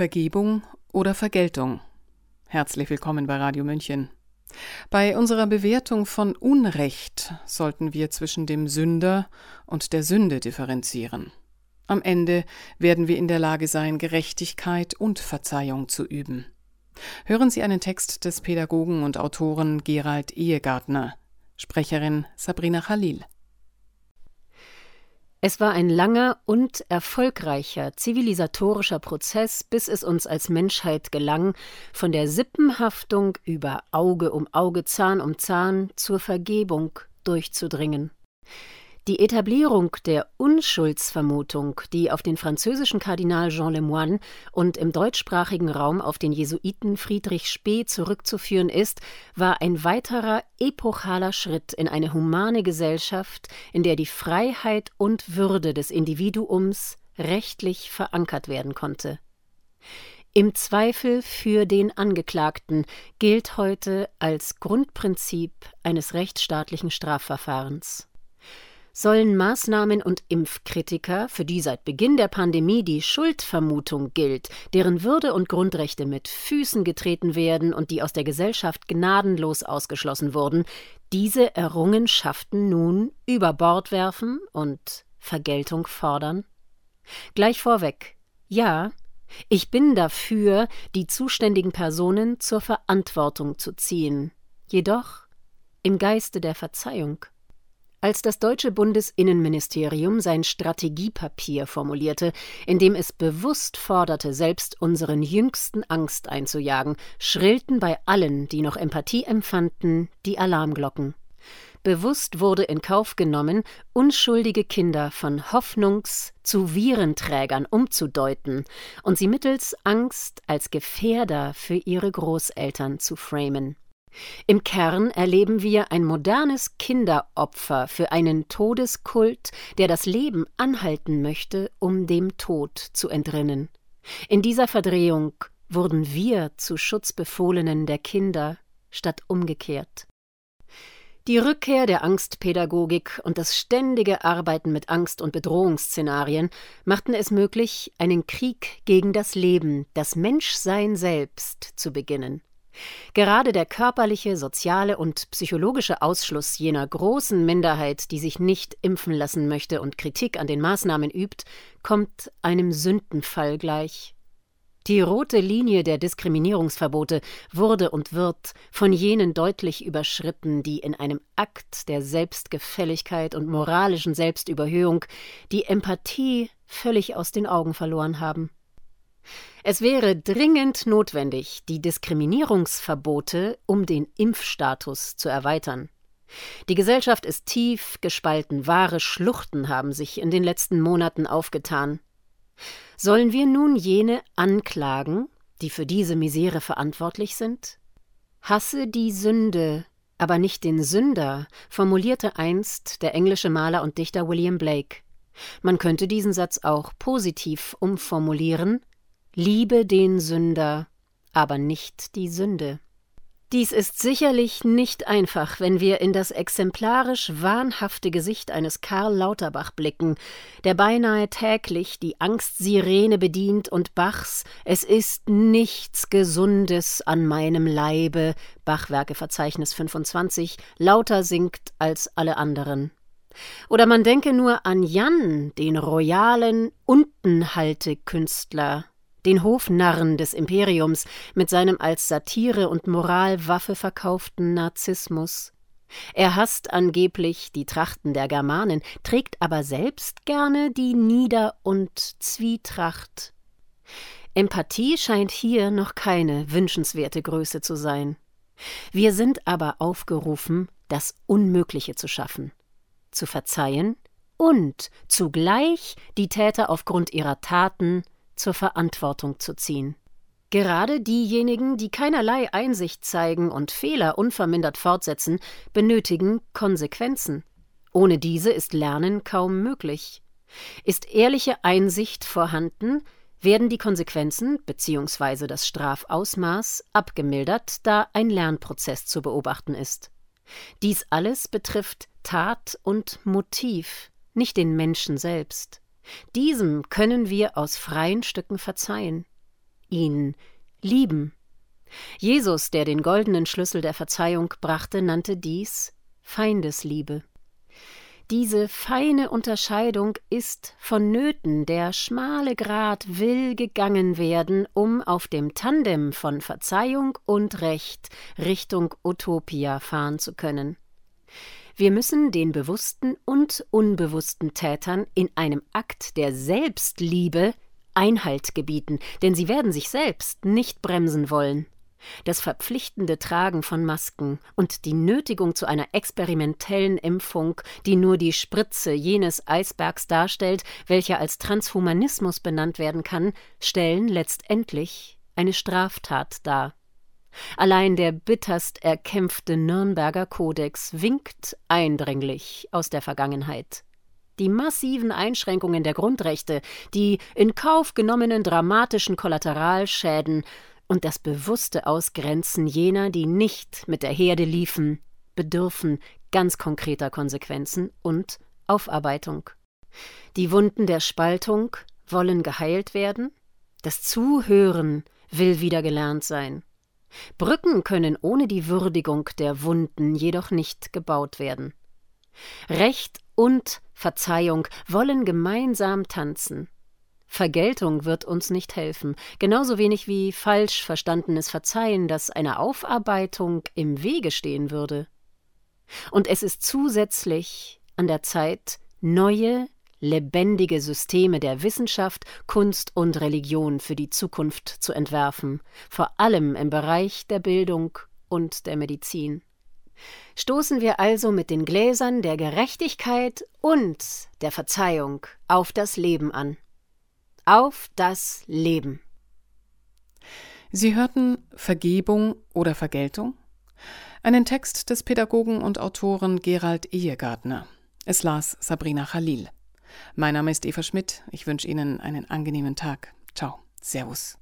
Vergebung oder Vergeltung? Herzlich willkommen bei Radio München. Bei unserer Bewertung von Unrecht sollten wir zwischen dem Sünder und der Sünde differenzieren. Am Ende werden wir in der Lage sein, Gerechtigkeit und Verzeihung zu üben. Hören Sie einen Text des Pädagogen und Autoren Gerald Ehegartner, Sprecherin Sabrina Khalil. Es war ein langer und erfolgreicher zivilisatorischer Prozess, bis es uns als Menschheit gelang, von der Sippenhaftung über Auge um Auge, Zahn um Zahn zur Vergebung durchzudringen. Die Etablierung der Unschuldsvermutung, die auf den französischen Kardinal Jean Lemoyne und im deutschsprachigen Raum auf den Jesuiten Friedrich Spee zurückzuführen ist, war ein weiterer epochaler Schritt in eine humane Gesellschaft, in der die Freiheit und Würde des Individuums rechtlich verankert werden konnte. Im Zweifel für den Angeklagten gilt heute als Grundprinzip eines rechtsstaatlichen Strafverfahrens sollen Maßnahmen und Impfkritiker, für die seit Beginn der Pandemie die Schuldvermutung gilt, deren Würde und Grundrechte mit Füßen getreten werden und die aus der Gesellschaft gnadenlos ausgeschlossen wurden, diese Errungenschaften nun über Bord werfen und Vergeltung fordern? Gleich vorweg, ja, ich bin dafür, die zuständigen Personen zur Verantwortung zu ziehen, jedoch im Geiste der Verzeihung. Als das deutsche Bundesinnenministerium sein Strategiepapier formulierte, in dem es bewusst forderte, selbst unseren jüngsten Angst einzujagen, schrillten bei allen, die noch Empathie empfanden, die Alarmglocken. Bewusst wurde in Kauf genommen, unschuldige Kinder von Hoffnungs- zu Virenträgern umzudeuten und sie mittels Angst als Gefährder für ihre Großeltern zu framen. Im Kern erleben wir ein modernes Kinderopfer für einen Todeskult, der das Leben anhalten möchte, um dem Tod zu entrinnen. In dieser Verdrehung wurden wir zu Schutzbefohlenen der Kinder statt umgekehrt. Die Rückkehr der Angstpädagogik und das ständige Arbeiten mit Angst- und Bedrohungsszenarien machten es möglich, einen Krieg gegen das Leben, das Menschsein selbst zu beginnen. Gerade der körperliche, soziale und psychologische Ausschluss jener großen Minderheit, die sich nicht impfen lassen möchte und Kritik an den Maßnahmen übt, kommt einem Sündenfall gleich. Die rote Linie der Diskriminierungsverbote wurde und wird von jenen deutlich überschritten, die in einem Akt der Selbstgefälligkeit und moralischen Selbstüberhöhung die Empathie völlig aus den Augen verloren haben. Es wäre dringend notwendig, die Diskriminierungsverbote um den Impfstatus zu erweitern. Die Gesellschaft ist tief gespalten, wahre Schluchten haben sich in den letzten Monaten aufgetan. Sollen wir nun jene anklagen, die für diese Misere verantwortlich sind? Hasse die Sünde, aber nicht den Sünder, formulierte einst der englische Maler und Dichter William Blake. Man könnte diesen Satz auch positiv umformulieren Liebe den Sünder, aber nicht die Sünde. Dies ist sicherlich nicht einfach, wenn wir in das exemplarisch wahnhafte Gesicht eines Karl Lauterbach blicken, der beinahe täglich die Angstsirene bedient und Bachs Es ist nichts Gesundes an meinem Leibe Bachwerkeverzeichnis 25 lauter singt als alle anderen. Oder man denke nur an Jan, den royalen Untenhaltekünstler, den Hofnarren des Imperiums mit seinem als Satire und Moralwaffe verkauften Narzissmus. Er hasst angeblich die Trachten der Germanen, trägt aber selbst gerne die Nieder- und Zwietracht. Empathie scheint hier noch keine wünschenswerte Größe zu sein. Wir sind aber aufgerufen, das Unmögliche zu schaffen, zu verzeihen und zugleich die Täter aufgrund ihrer Taten zur Verantwortung zu ziehen. Gerade diejenigen, die keinerlei Einsicht zeigen und Fehler unvermindert fortsetzen, benötigen Konsequenzen. Ohne diese ist Lernen kaum möglich. Ist ehrliche Einsicht vorhanden, werden die Konsequenzen bzw. das Strafausmaß abgemildert, da ein Lernprozess zu beobachten ist. Dies alles betrifft Tat und Motiv, nicht den Menschen selbst. Diesem können wir aus freien Stücken verzeihen. ihn lieben. Jesus, der den goldenen Schlüssel der Verzeihung brachte, nannte dies Feindesliebe. Diese feine Unterscheidung ist vonnöten, der schmale Grat will gegangen werden, um auf dem Tandem von Verzeihung und Recht Richtung Utopia fahren zu können. Wir müssen den bewussten und unbewussten Tätern in einem Akt der Selbstliebe Einhalt gebieten, denn sie werden sich selbst nicht bremsen wollen. Das verpflichtende Tragen von Masken und die Nötigung zu einer experimentellen Impfung, die nur die Spritze jenes Eisbergs darstellt, welcher als Transhumanismus benannt werden kann, stellen letztendlich eine Straftat dar. Allein der bitterst erkämpfte Nürnberger Kodex winkt eindringlich aus der Vergangenheit. Die massiven Einschränkungen der Grundrechte, die in Kauf genommenen dramatischen Kollateralschäden und das bewusste Ausgrenzen jener, die nicht mit der Herde liefen, bedürfen ganz konkreter Konsequenzen und Aufarbeitung. Die Wunden der Spaltung wollen geheilt werden, das Zuhören will wieder gelernt sein. Brücken können ohne die Würdigung der Wunden jedoch nicht gebaut werden. Recht und Verzeihung wollen gemeinsam tanzen. Vergeltung wird uns nicht helfen, genauso wenig wie falsch verstandenes Verzeihen, das einer Aufarbeitung im Wege stehen würde. Und es ist zusätzlich an der Zeit, neue, lebendige Systeme der Wissenschaft, Kunst und Religion für die Zukunft zu entwerfen, vor allem im Bereich der Bildung und der Medizin. Stoßen wir also mit den Gläsern der Gerechtigkeit und der Verzeihung auf das Leben an auf das Leben. Sie hörten Vergebung oder Vergeltung? Einen Text des Pädagogen und Autoren Gerald Ehegartner. Es las Sabrina Khalil. Mein Name ist Eva Schmidt. Ich wünsche Ihnen einen angenehmen Tag. Ciao. Servus.